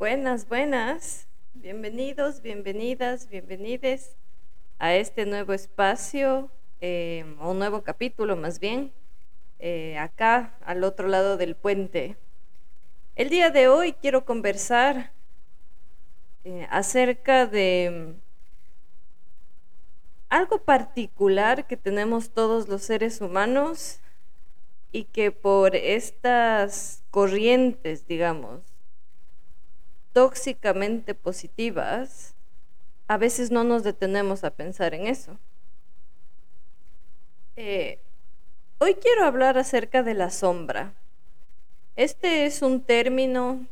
Buenas, buenas. Bienvenidos, bienvenidas, bienvenides a este nuevo espacio, eh, o nuevo capítulo más bien, eh, acá al otro lado del puente. El día de hoy quiero conversar eh, acerca de algo particular que tenemos todos los seres humanos y que por estas corrientes, digamos, tóxicamente positivas, a veces no nos detenemos a pensar en eso. Eh, hoy quiero hablar acerca de la sombra. Este es un término,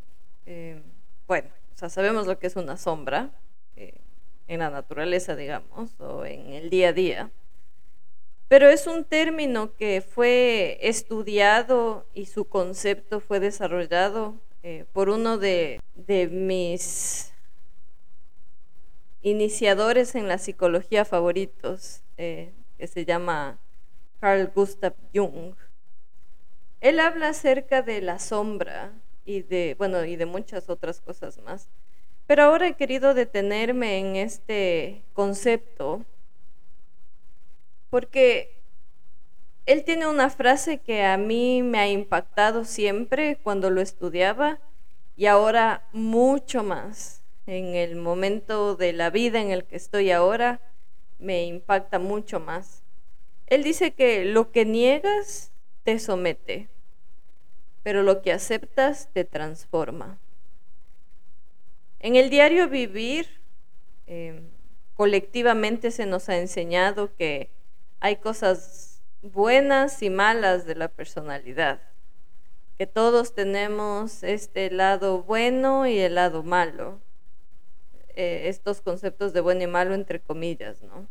eh, bueno, o sea, sabemos lo que es una sombra eh, en la naturaleza, digamos, o en el día a día. Pero es un término que fue estudiado y su concepto fue desarrollado eh, por uno de, mis iniciadores en la psicología favoritos, eh, que se llama Carl Gustav Jung. Él habla acerca de la sombra y de, bueno, y de muchas otras cosas más. Pero ahora he querido detenerme en este concepto porque él tiene una frase que a mí me ha impactado siempre cuando lo estudiaba y ahora mucho más. En el momento de la vida en el que estoy ahora, me impacta mucho más. Él dice que lo que niegas te somete, pero lo que aceptas te transforma. En el diario vivir, eh, colectivamente se nos ha enseñado que hay cosas buenas y malas de la personalidad, que todos tenemos este lado bueno y el lado malo, eh, estos conceptos de bueno y malo entre comillas, ¿no?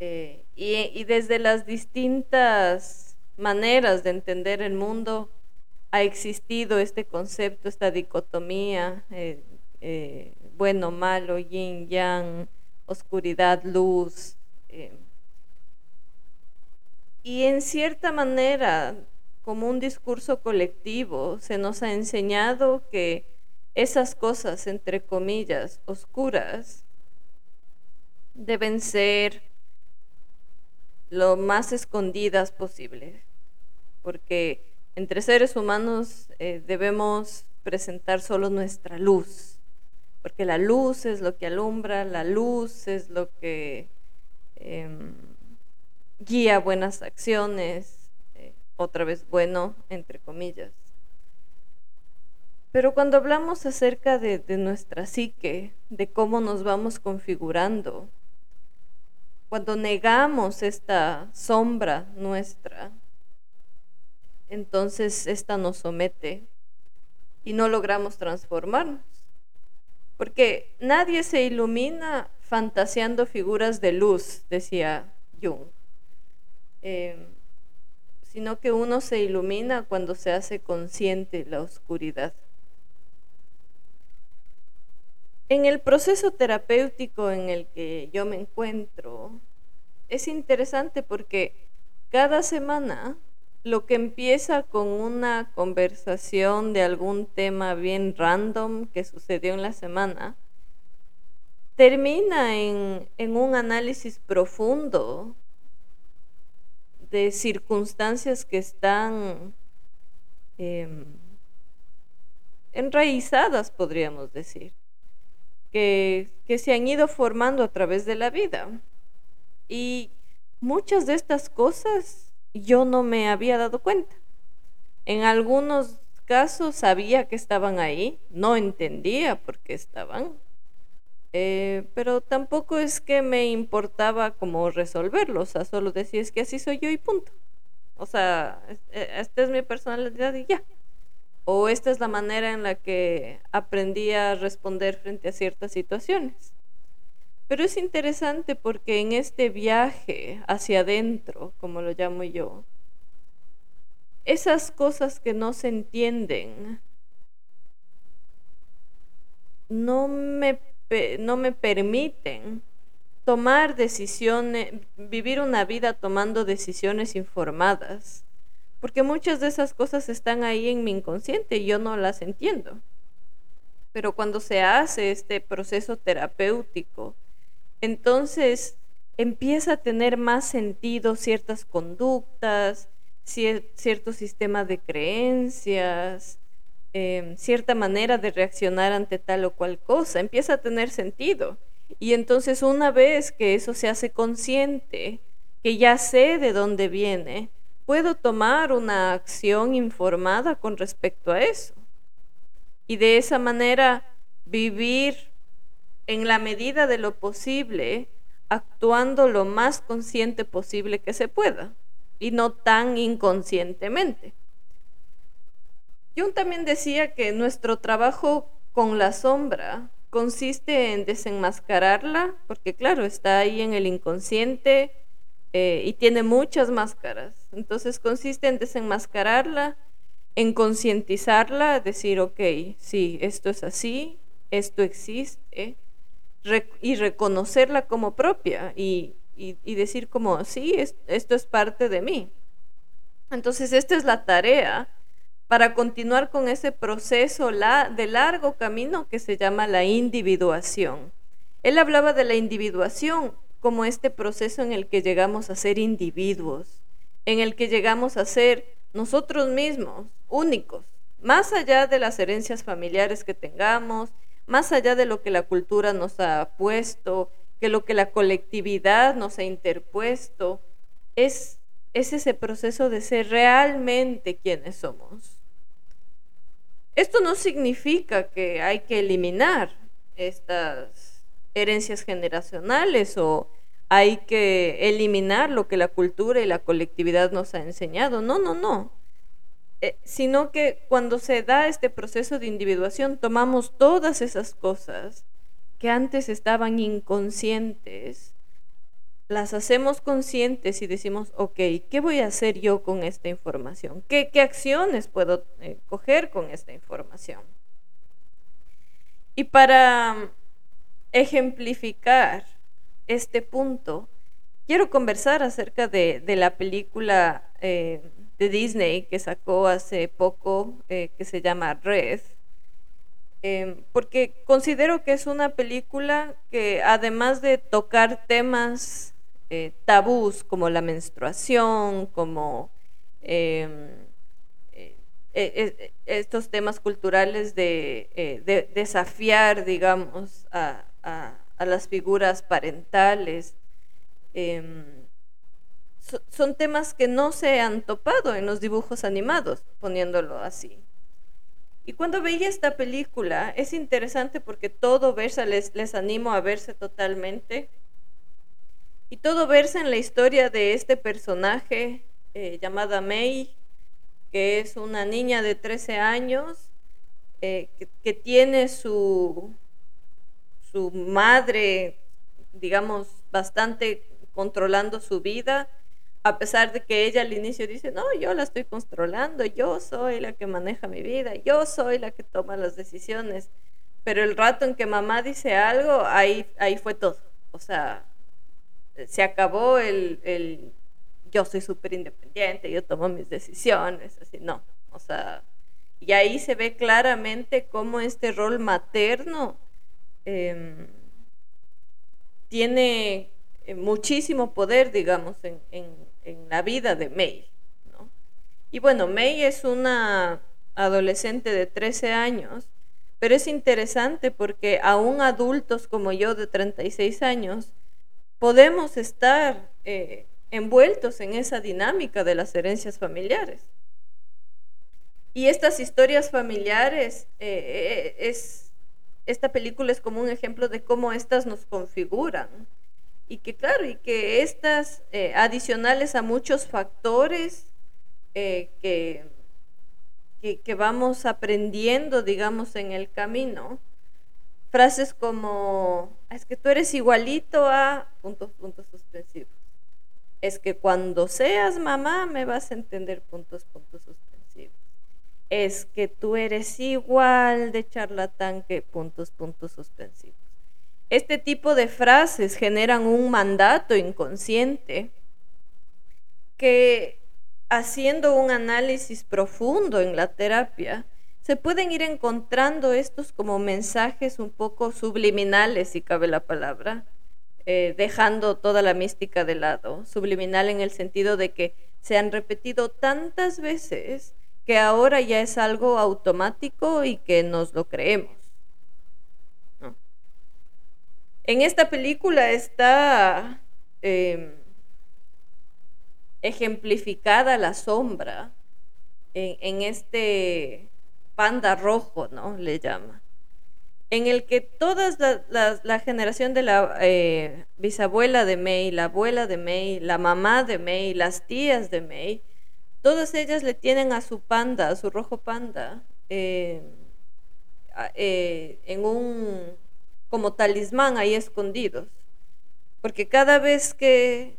Eh, y, desde las distintas maneras de entender el mundo ha existido este concepto, esta dicotomía, eh, bueno, malo, yin, yang, oscuridad, luz. Y en cierta manera, como un discurso colectivo, se nos ha enseñado que esas cosas, entre comillas, oscuras, deben ser lo más escondidas posible, porque entre seres humanos eh, debemos presentar solo nuestra luz, porque la luz es lo que alumbra, la luz es lo que... Em, guía buenas acciones, eh, otra vez bueno, entre comillas. Pero cuando hablamos acerca de, de nuestra psique, de cómo nos vamos configurando, cuando negamos esta sombra nuestra, entonces esta nos somete y no logramos transformarnos. Porque nadie se ilumina fantaseando figuras de luz, decía Jung. Em, sino que uno se ilumina cuando se hace consciente la oscuridad. En el proceso terapéutico en el que yo me encuentro, es interesante porque cada semana lo que empieza con una conversación de algún tema bien random que sucedió en la semana, termina en, en un análisis profundo de circunstancias que están em, enraizadas, podríamos decir, que, que se han ido formando a través de la vida. Y muchas de estas cosas yo no me había dado cuenta. En algunos casos sabía que estaban ahí, no entendía por qué estaban, eh, pero tampoco es que me importaba como resolverlo, o sea, solo decía es que así soy yo y punto. O sea, eh, esta es mi personalidad y ya. O esta es la manera en la que aprendí a responder frente a ciertas situaciones. Pero es interesante porque en este viaje hacia adentro, como lo llamo yo, esas cosas que no se entienden no me no me permiten tomar decisiones, vivir una vida tomando decisiones informadas, porque muchas de esas cosas están ahí en mi inconsciente y yo no las entiendo. Pero cuando se hace este proceso terapéutico, entonces empieza a tener más sentido ciertas conductas, cierto sistema de creencias, em, cierta manera de reaccionar ante tal o cual cosa, empieza a tener sentido. Y entonces una vez que eso se hace consciente, que ya sé de dónde viene, puedo tomar una acción informada con respecto a eso. Y de esa manera vivir en la medida de lo posible, actuando lo más consciente posible que se pueda y no tan inconscientemente. Jung también decía que nuestro trabajo con la sombra consiste en desenmascararla, porque claro, está ahí en el inconsciente eh, y tiene muchas máscaras. Entonces consiste en desenmascararla, en concientizarla, decir, ok, sí, esto es así, esto existe, y reconocerla como propia y, decir como, sí, esto es parte de mí. Entonces, esta es la tarea para continuar con ese proceso de largo camino que se llama la individuación. Él hablaba de la individuación como este proceso en el que llegamos a ser individuos, en el que llegamos a ser nosotros mismos, únicos, más allá de las herencias familiares que tengamos, más allá de lo que la cultura nos ha puesto, que lo que la colectividad nos ha interpuesto, es, es ese proceso de ser realmente quienes somos. Esto no significa que hay que eliminar estas herencias generacionales o hay que eliminar lo que la cultura y la colectividad nos ha enseñado. No, no, no. Eh, sino que cuando se da este proceso de individuación tomamos todas esas cosas que antes estaban inconscientes, las hacemos conscientes y decimos, ok, ¿qué voy a hacer yo con esta información? ¿Qué, acciones puedo eh, coger con esta información? Y para ejemplificar este punto, quiero conversar acerca de, la película eh, de Disney que sacó hace poco, eh, que se llama Red, em, porque considero que es una película que además de tocar temas eh, tabús como la menstruación, como em, eh, estos temas culturales de, desafiar, digamos, a, a, las figuras parentales, em, son temas que no se han topado en los dibujos animados, poniéndolo así. Y cuando veía esta película, es interesante porque todo versa, les, les animo a verse totalmente. Y todo versa en la historia de este personaje eh, llamada May, que es una niña de 13 años, eh, que, que, tiene su, su madre, digamos, bastante controlando su vida a pesar de que ella al inicio dice, no, yo la estoy controlando, yo soy la que maneja mi vida, yo soy la que toma las decisiones. Pero el rato en que mamá dice algo, ahí, ahí fue todo. O sea, se acabó el, el yo soy súper independiente, yo tomo mis decisiones, así, no. O sea, y ahí se ve claramente cómo este rol materno em, tiene eh, muchísimo poder, digamos, en, en la vida de May. ¿no? Y bueno, May es una adolescente de 13 años, pero es interesante porque aún adultos como yo de 36 años podemos estar eh, envueltos en esa dinámica de las herencias familiares. Y estas historias familiares, eh, eh, es, esta película es como un ejemplo de cómo estas nos configuran y que claro, y que estas adicionales a muchos factores que, que, vamos aprendiendo, digamos, en el camino, frases como, es que tú eres igualito a puntos, puntos suspensivos. Es que cuando seas mamá me vas a entender puntos, puntos suspensivos. Es que tú eres igual de charlatán que puntos, puntos suspensivos. Este tipo de frases generan un mandato inconsciente que haciendo un análisis profundo en la terapia, se pueden ir encontrando estos como mensajes un poco subliminales, si cabe la palabra, eh, dejando toda la mística de lado. Subliminal en el sentido de que se han repetido tantas veces que ahora ya es algo automático y que nos lo creemos. En esta película está em, ejemplificada la sombra en, este panda rojo, ¿no? Le llama. En el que toda la, generación de la eh, bisabuela de May, la abuela de May, la mamá de May, las tías de May, todas ellas le tienen a su panda, a su rojo panda, eh, eh, en un como talismán ahí escondidos. Porque cada vez que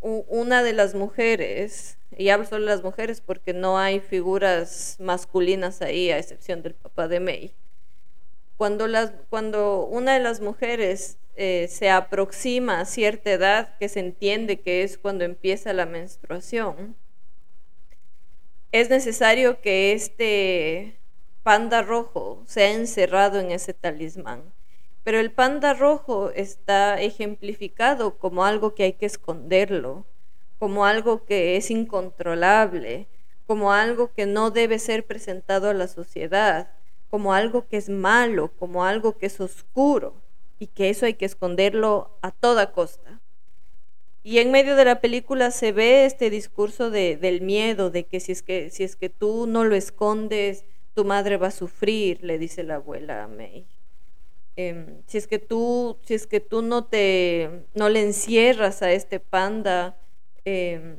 una de las mujeres, y hablo solo de las mujeres porque no hay figuras masculinas ahí, a excepción del papá de May, cuando, las, cuando una de las mujeres se aproxima a cierta edad, que se entiende que es cuando empieza la menstruación, es necesario que este panda rojo sea encerrado en ese talismán. Pero el panda rojo está ejemplificado como algo que hay que esconderlo, como algo que es incontrolable, como algo que no debe ser presentado a la sociedad, como algo que es malo, como algo que es oscuro y que eso hay que esconderlo a toda costa. Y en medio de la película se ve este discurso de, del miedo, de que si, es que si es que tú no lo escondes, tu madre va a sufrir, le dice la abuela a May. Em, si es que tú, si es que tú no te, no le encierras a este panda, em,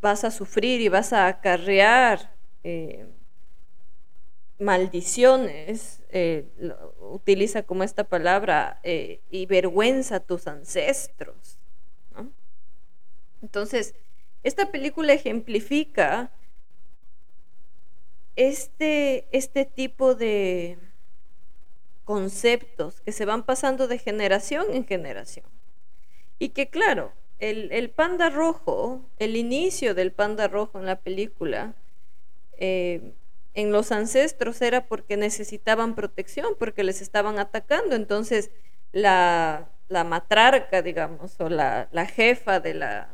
vas a sufrir y vas a acarrear em, maldiciones, eh, utiliza como esta palabra, eh, y vergüenza a tus ancestros. Entonces, esta película ejemplifica este, este tipo de conceptos que se van pasando de generación en generación. Y que claro, el, panda rojo, el inicio del panda rojo en la película, eh, en los ancestros era porque necesitaban protección, porque les estaban atacando. Entonces, la, la matrarca, digamos, o la, la jefa de la,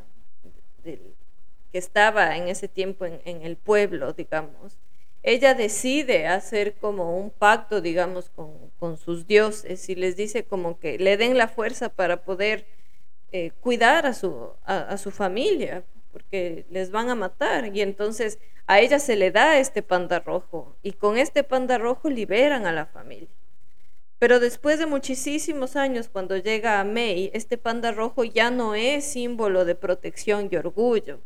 que estaba en ese tiempo en, el pueblo, digamos, ella decide hacer como un pacto, digamos, con, sus dioses y les dice como que le den la fuerza para poder eh, cuidar a su, a, su familia, porque les van a matar. Y entonces a ella se le da este panda rojo y con este panda rojo liberan a la familia. Pero después de muchísimos años, cuando llega a May, este panda rojo ya no es símbolo de protección y orgullo,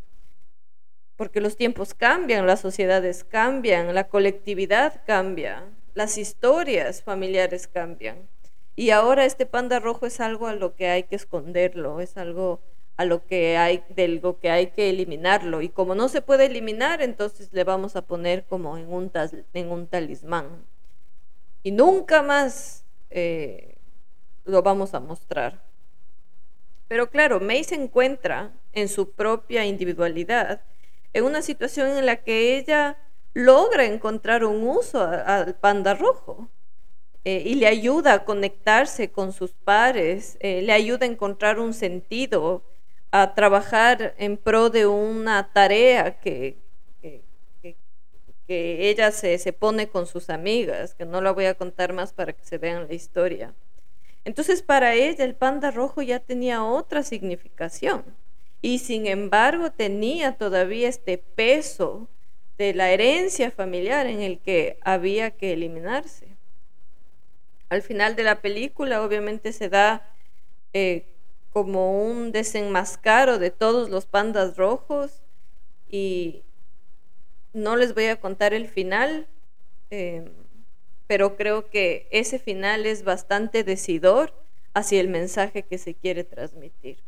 porque los tiempos cambian, las sociedades cambian, la colectividad cambia, las historias familiares cambian. Y ahora este panda rojo es algo a lo que hay que esconderlo, es algo a lo que hay de que hay que eliminarlo y como no se puede eliminar, entonces le vamos a poner como en un, en un talismán. Y nunca más eh, lo vamos a mostrar. Pero claro, May se encuentra en su propia individualidad, en una situación en la que ella logra encontrar un uso al panda rojo eh, y le ayuda a conectarse con sus pares, eh, le ayuda a encontrar un sentido, a trabajar en pro de una tarea que, que ella se, se pone con sus amigas, que no la voy a contar más para que se vean la historia. Entonces para ella el panda rojo ya tenía otra significación y sin embargo tenía todavía este peso de la herencia familiar en el que había que eliminarse. Al final de la película obviamente se da eh, como un desenmascaro de todos los pandas rojos y, no les voy a contar el final, em, pero creo que ese final es bastante decidor hacia el mensaje que se quiere transmitir.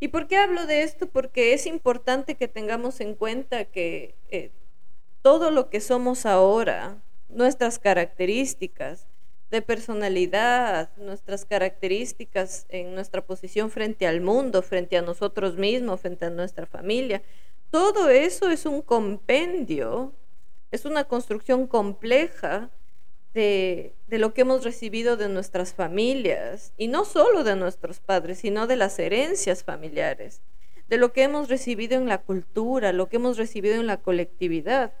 ¿Y por qué hablo de esto? Porque es importante que tengamos en cuenta que eh, todo lo que somos ahora, nuestras características de personalidad, nuestras características en nuestra posición frente al mundo, frente a nosotros mismos, frente a nuestra familia, todo eso es un compendio, es una construcción compleja de, de, lo que hemos recibido de nuestras familias, y no solo de nuestros padres, sino de las herencias familiares, de lo que hemos recibido en la cultura, lo que hemos recibido en la colectividad.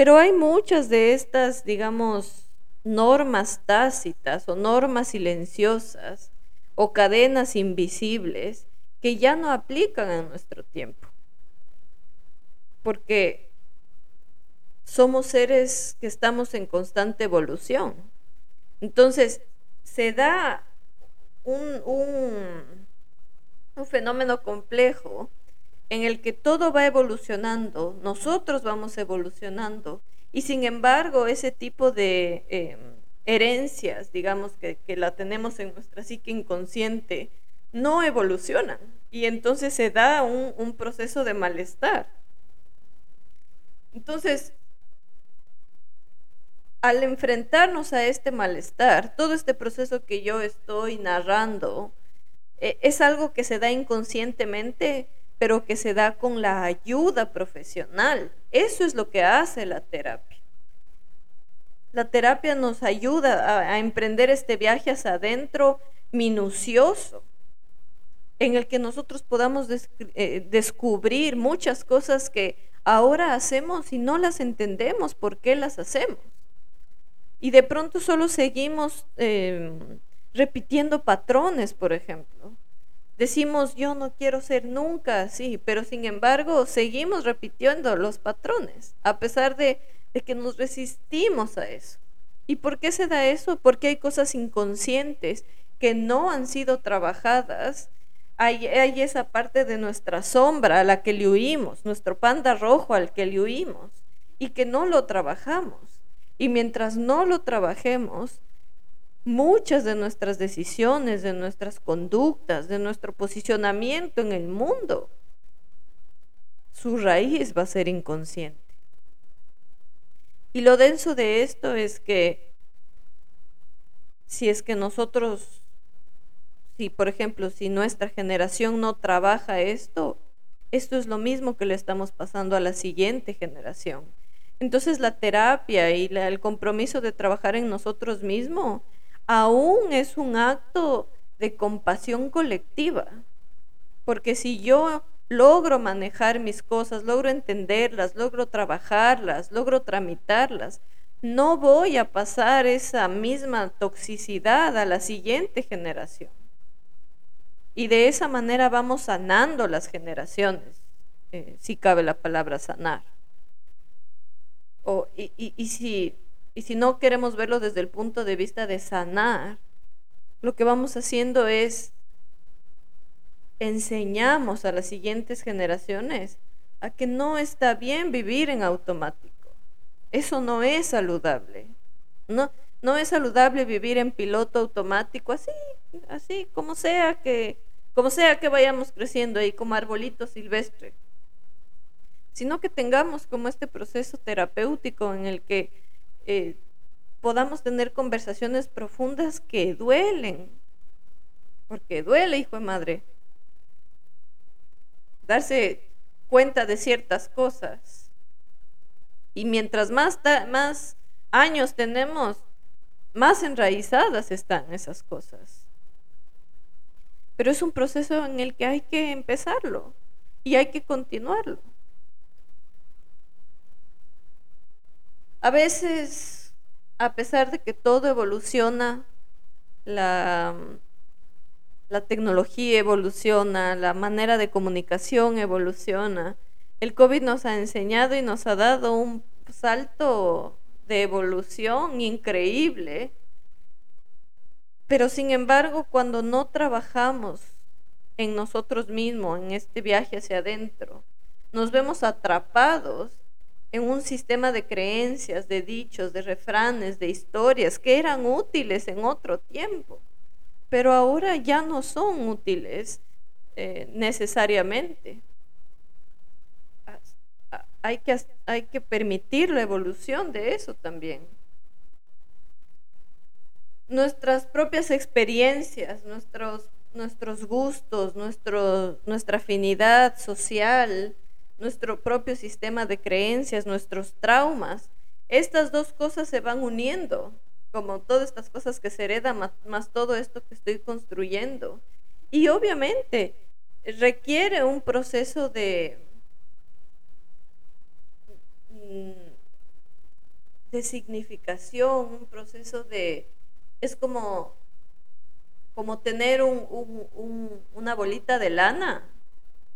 Pero hay muchas de estas, digamos, normas tácitas o normas silenciosas o cadenas invisibles que ya no aplican en nuestro tiempo. Porque somos seres que estamos en constante evolución. Entonces, se da un, un, un fenómeno complejo en el que todo va evolucionando, nosotros vamos evolucionando, y sin embargo ese tipo de em, herencias, digamos, que, la tenemos en nuestra psique inconsciente, no evolucionan, y entonces se da un, un proceso de malestar. Entonces, al enfrentarnos a este malestar, todo este proceso que yo estoy narrando, eh, es algo que se da inconscientemente, pero que se da con la ayuda profesional. Eso es lo que hace la terapia. La terapia nos ayuda a, emprender este viaje hacia adentro minucioso, en el que nosotros podamos eh, descubrir muchas cosas que ahora hacemos y no las entendemos por qué las hacemos. Y de pronto solo seguimos em, repitiendo patrones, por ejemplo. Decimos, yo no quiero ser nunca así, pero sin embargo seguimos repitiendo los patrones, a pesar de, que nos resistimos a eso. ¿Y por qué se da eso? Porque hay cosas inconscientes que no han sido trabajadas. Hay, hay, esa parte de nuestra sombra a la que le huimos, nuestro panda rojo al que le huimos, y que no lo trabajamos. Y mientras no lo trabajemos, muchas de nuestras decisiones, de nuestras conductas, de nuestro posicionamiento en el mundo, su raíz va a ser inconsciente. Y lo denso de esto es que si es que nosotros, si por ejemplo, si nuestra generación no trabaja esto, esto es lo mismo que le estamos pasando a la siguiente generación. Entonces la terapia y el compromiso de trabajar en nosotros mismos aún es un acto de compasión colectiva. Porque si yo logro manejar mis cosas, logro entenderlas, logro trabajarlas, logro tramitarlas, no voy a pasar esa misma toxicidad a la siguiente generación. Y de esa manera vamos sanando las generaciones, eh, si cabe la palabra sanar. y si y si no queremos verlo desde el punto de vista de sanar, lo que vamos haciendo es enseñamos a las siguientes generaciones a que no está bien vivir en automático. Eso no es saludable. No, no es saludable vivir en piloto automático, así, así, como sea que, como sea que vayamos creciendo ahí como arbolito silvestre. Sino que tengamos como este proceso terapéutico en el que eh, podamos tener conversaciones profundas que duelen, porque duele, hijo de madre, darse cuenta de ciertas cosas. Y mientras más, más años tenemos, más enraizadas están esas cosas. Pero es un proceso en el que hay que empezarlo y hay que continuarlo. A veces, a pesar de que todo evoluciona, la, tecnología evoluciona, la manera de comunicación evoluciona, el COVID nos ha enseñado y nos ha dado un salto de evolución increíble. Pero sin embargo, cuando no trabajamos en nosotros mismos, en este viaje hacia adentro, nos vemos atrapados en un sistema de creencias, de dichos, de refranes, de historias que eran útiles en otro tiempo, pero ahora ya no son útiles eh, necesariamente. Hay que, hay que permitir la evolución de eso también. Nuestras propias experiencias, nuestros, nuestros gustos, nuestro, nuestra afinidad social, nuestro propio sistema de creencias, nuestros traumas, estas dos cosas se van uniendo, como todas estas cosas que se heredan, más, todo esto que estoy construyendo. Y obviamente requiere un proceso de, mm, de significación, un proceso de, es como, como tener una bolita de lana.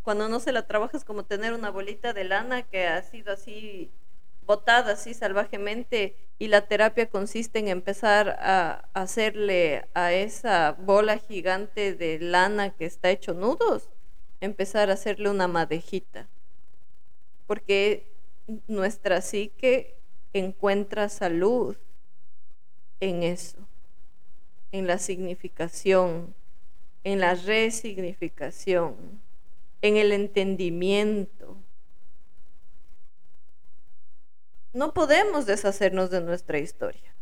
Cuando no se la trabajas como tener una bolita de lana que ha sido así botada así salvajemente y la terapia consiste en empezar a hacerle a esa bola gigante de lana que está hecho nudos, empezar a hacerle una madejita. Porque nuestra psique encuentra salud en eso, en la significación, en la resignificación, en el entendimiento. No podemos deshacernos de nuestra historia.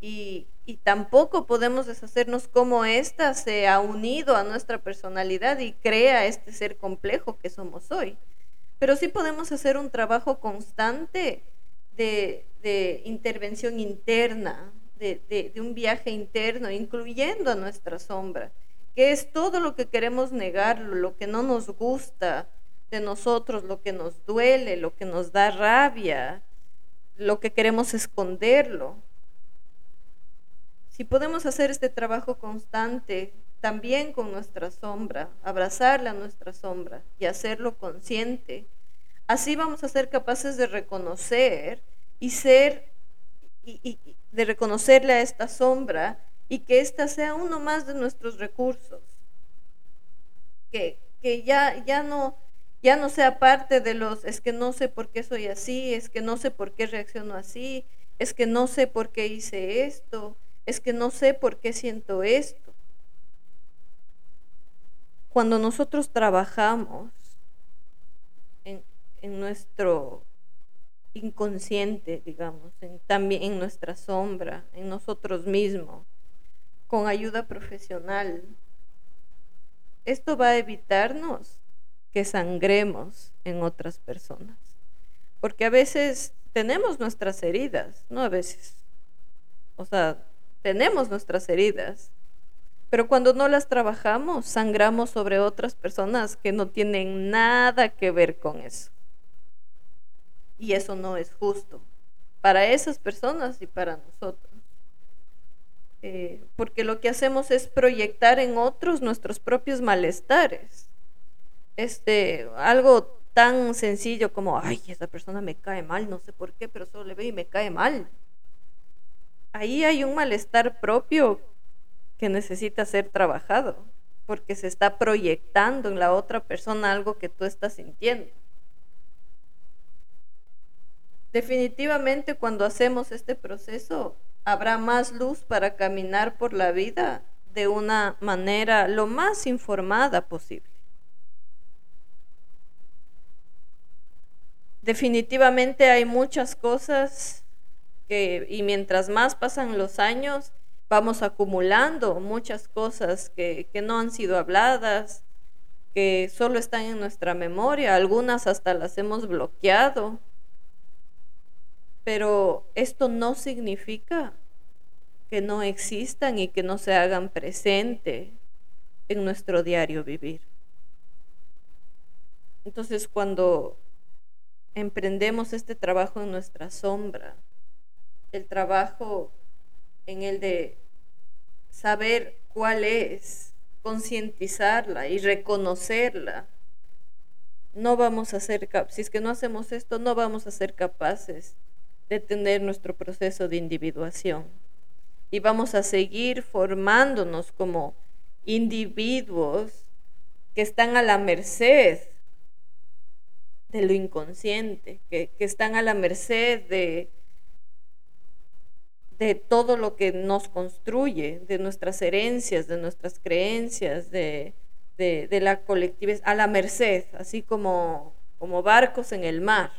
Y, tampoco podemos deshacernos como ésta se ha unido a nuestra personalidad y crea este ser complejo que somos hoy. Pero sí podemos hacer un trabajo constante de, intervención interna, de, un viaje interno, incluyendo a nuestra sombra, que es todo lo que queremos negar, lo que no nos gusta de nosotros, lo que nos duele, lo que nos da rabia, lo que queremos esconderlo. Si podemos hacer este trabajo constante también con nuestra sombra, abrazarle a nuestra sombra y hacerlo consciente, Así vamos a ser capaces de reconocer y ser, y, de reconocerle a esta sombra y que ésta sea uno más de nuestros recursos. Que, que ya, ya, no, ya no sea parte de los, es que no sé por qué soy así, es que no sé por qué reacciono así, es que no sé por qué hice esto, es que no sé por qué siento esto. Cuando nosotros trabajamos en nuestro inconsciente, digamos, también en nuestra sombra, en nosotros mismos, con ayuda profesional. Esto va a evitarnos que sangremos en otras personas, porque a veces tenemos nuestras heridas, no a veces, o sea, tenemos nuestras heridas, pero cuando no las trabajamos, sangramos sobre otras personas que no tienen nada que ver con eso. Y eso no es justo para esas personas y para nosotros. Eh, porque lo que hacemos es proyectar en otros nuestros propios malestares. Este, algo tan sencillo como, ay, esa persona me cae mal, no sé por qué, pero solo le veo y me cae mal. Ahí hay un malestar propio que necesita ser trabajado, porque se está proyectando en la otra persona algo que tú estás sintiendo. Definitivamente cuando hacemos este proceso habrá más luz para caminar por la vida de una manera lo más informada posible. Definitivamente hay muchas cosas que, y mientras más pasan los años, vamos acumulando muchas cosas que, que no han sido habladas, que solo están en nuestra memoria, algunas hasta las hemos bloqueado pero esto no significa que no existan y que no se hagan presente en nuestro diario vivir. Entonces cuando emprendemos este trabajo en nuestra sombra, el trabajo en el de saber cuál es, concientizarla y reconocerla, no vamos a ser, si es que no hacemos esto, no vamos a ser capaces de tener nuestro proceso de individuación. Y vamos a seguir formándonos como individuos que están a la merced de lo inconsciente, que, están a la merced de, de todo lo que nos construye, de nuestras herencias, de nuestras creencias, de, de, la colectividad, a la merced, así como, como barcos en el mar.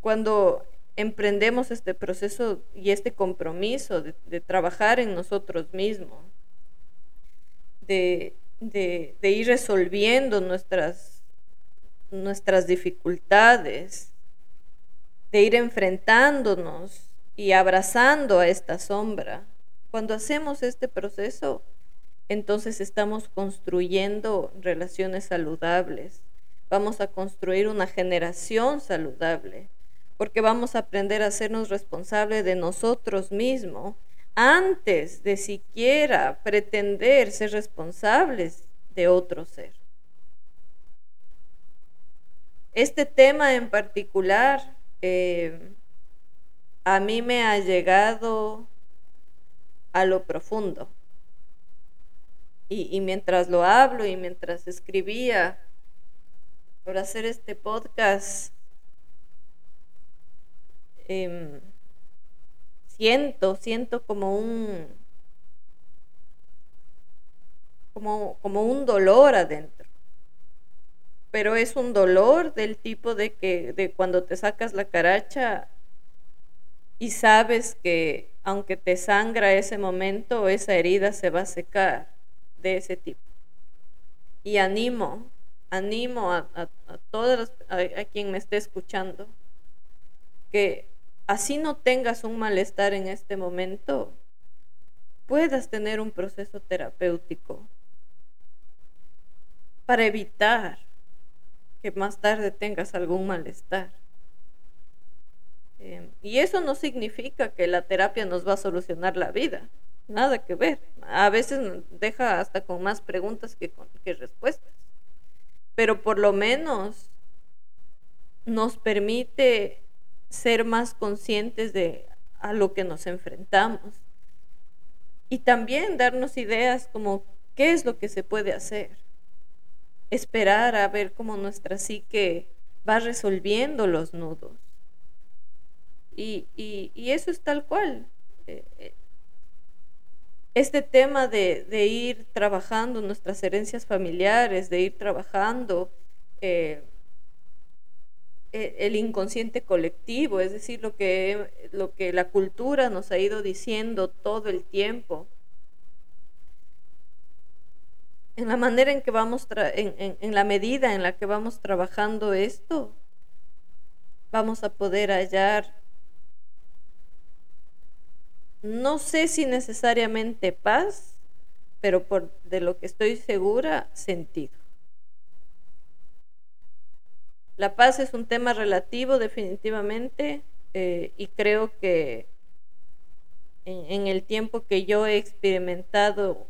Cuando emprendemos este proceso y este compromiso de, trabajar en nosotros mismos, de, ir resolviendo nuestras, nuestras dificultades, de ir enfrentándonos y abrazando a esta sombra. Cuando hacemos este proceso, entonces estamos construyendo relaciones saludables, vamos a construir una generación saludable, porque vamos a aprender a hacernos responsables de nosotros mismos antes de siquiera pretender ser responsables de otro ser. Este tema en particular eh, a mí me ha llegado a lo profundo. Y, mientras lo hablo y mientras escribía por hacer este podcast, em, siento, siento como un, como, como un dolor adentro. Pero es un dolor del tipo de que de cuando te sacas la caracha y sabes que aunque te sangra ese momento, esa herida se va a secar de ese tipo. Y animo, animo a, a, todos, a quien me esté escuchando, que así no tengas un malestar en este momento, puedas tener un proceso terapéutico para evitar que más tarde tengas algún malestar. Em, y eso no significa que la terapia nos va a solucionar la vida, nada que ver. A veces deja hasta con más preguntas que, que respuestas, pero por lo menos nos permite ser más conscientes de a lo que nos enfrentamos y también darnos ideas como qué es lo que se puede hacer. Esperar a ver cómo nuestra psique va resolviendo los nudos y, eso es tal cual. Eh, eh, este tema de, ir trabajando nuestras herencias familiares, de ir trabajando eh, el inconsciente colectivo, es decir, lo que, lo que la cultura nos ha ido diciendo todo el tiempo. En la manera en que vamos, en la medida en la que vamos trabajando esto, vamos a poder hallar no sé si necesariamente paz, pero por de lo que estoy segura, sentido. La paz es un tema relativo definitivamente eh, y creo que en, el tiempo que yo he experimentado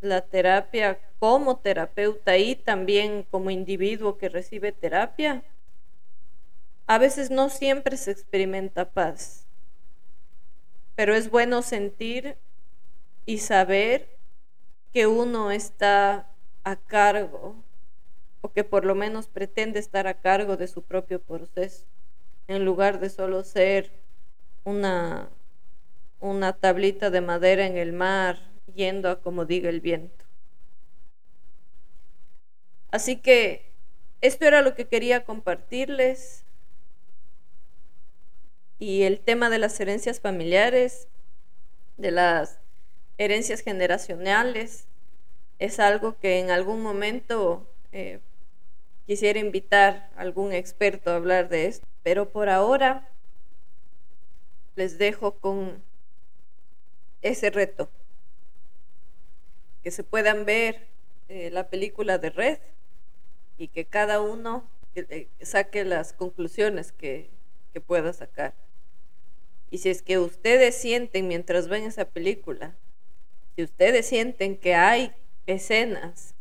la terapia como terapeuta y también como individuo que recibe terapia, a veces no siempre se experimenta paz. Pero es bueno sentir y saber que uno está a cargo o que por lo menos pretende estar a cargo de su propio proceso, en lugar de solo ser una, una tablita de madera en el mar yendo a como diga el viento. Así que esto era lo que quería compartirles y el tema de las herencias familiares, de las herencias generacionales, es algo que en algún momento eh, quisiera invitar a algún experto a hablar de esto. Pero por ahora les dejo con ese reto. Que se puedan ver eh, la película de Red y que cada uno eh, saque las conclusiones que pueda sacar. Y si es que ustedes sienten mientras ven esa película, si ustedes sienten que hay escenas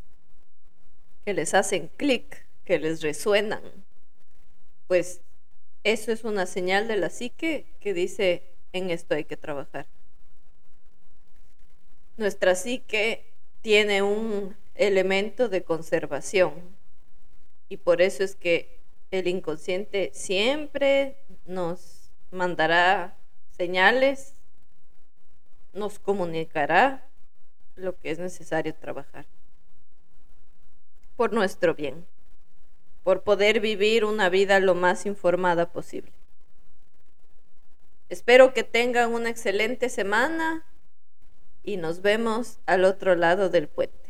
que les hacen clic, que les resuenan, pues eso es una señal de la psique que dice, en esto hay que trabajar. Nuestra psique tiene un elemento de conservación y por eso es que el inconsciente siempre nos mandará señales, nos comunicará lo que es necesario trabajar por nuestro bien, por poder vivir una vida lo más informada posible. Espero que tengan una excelente semana y nos vemos al otro lado del puente.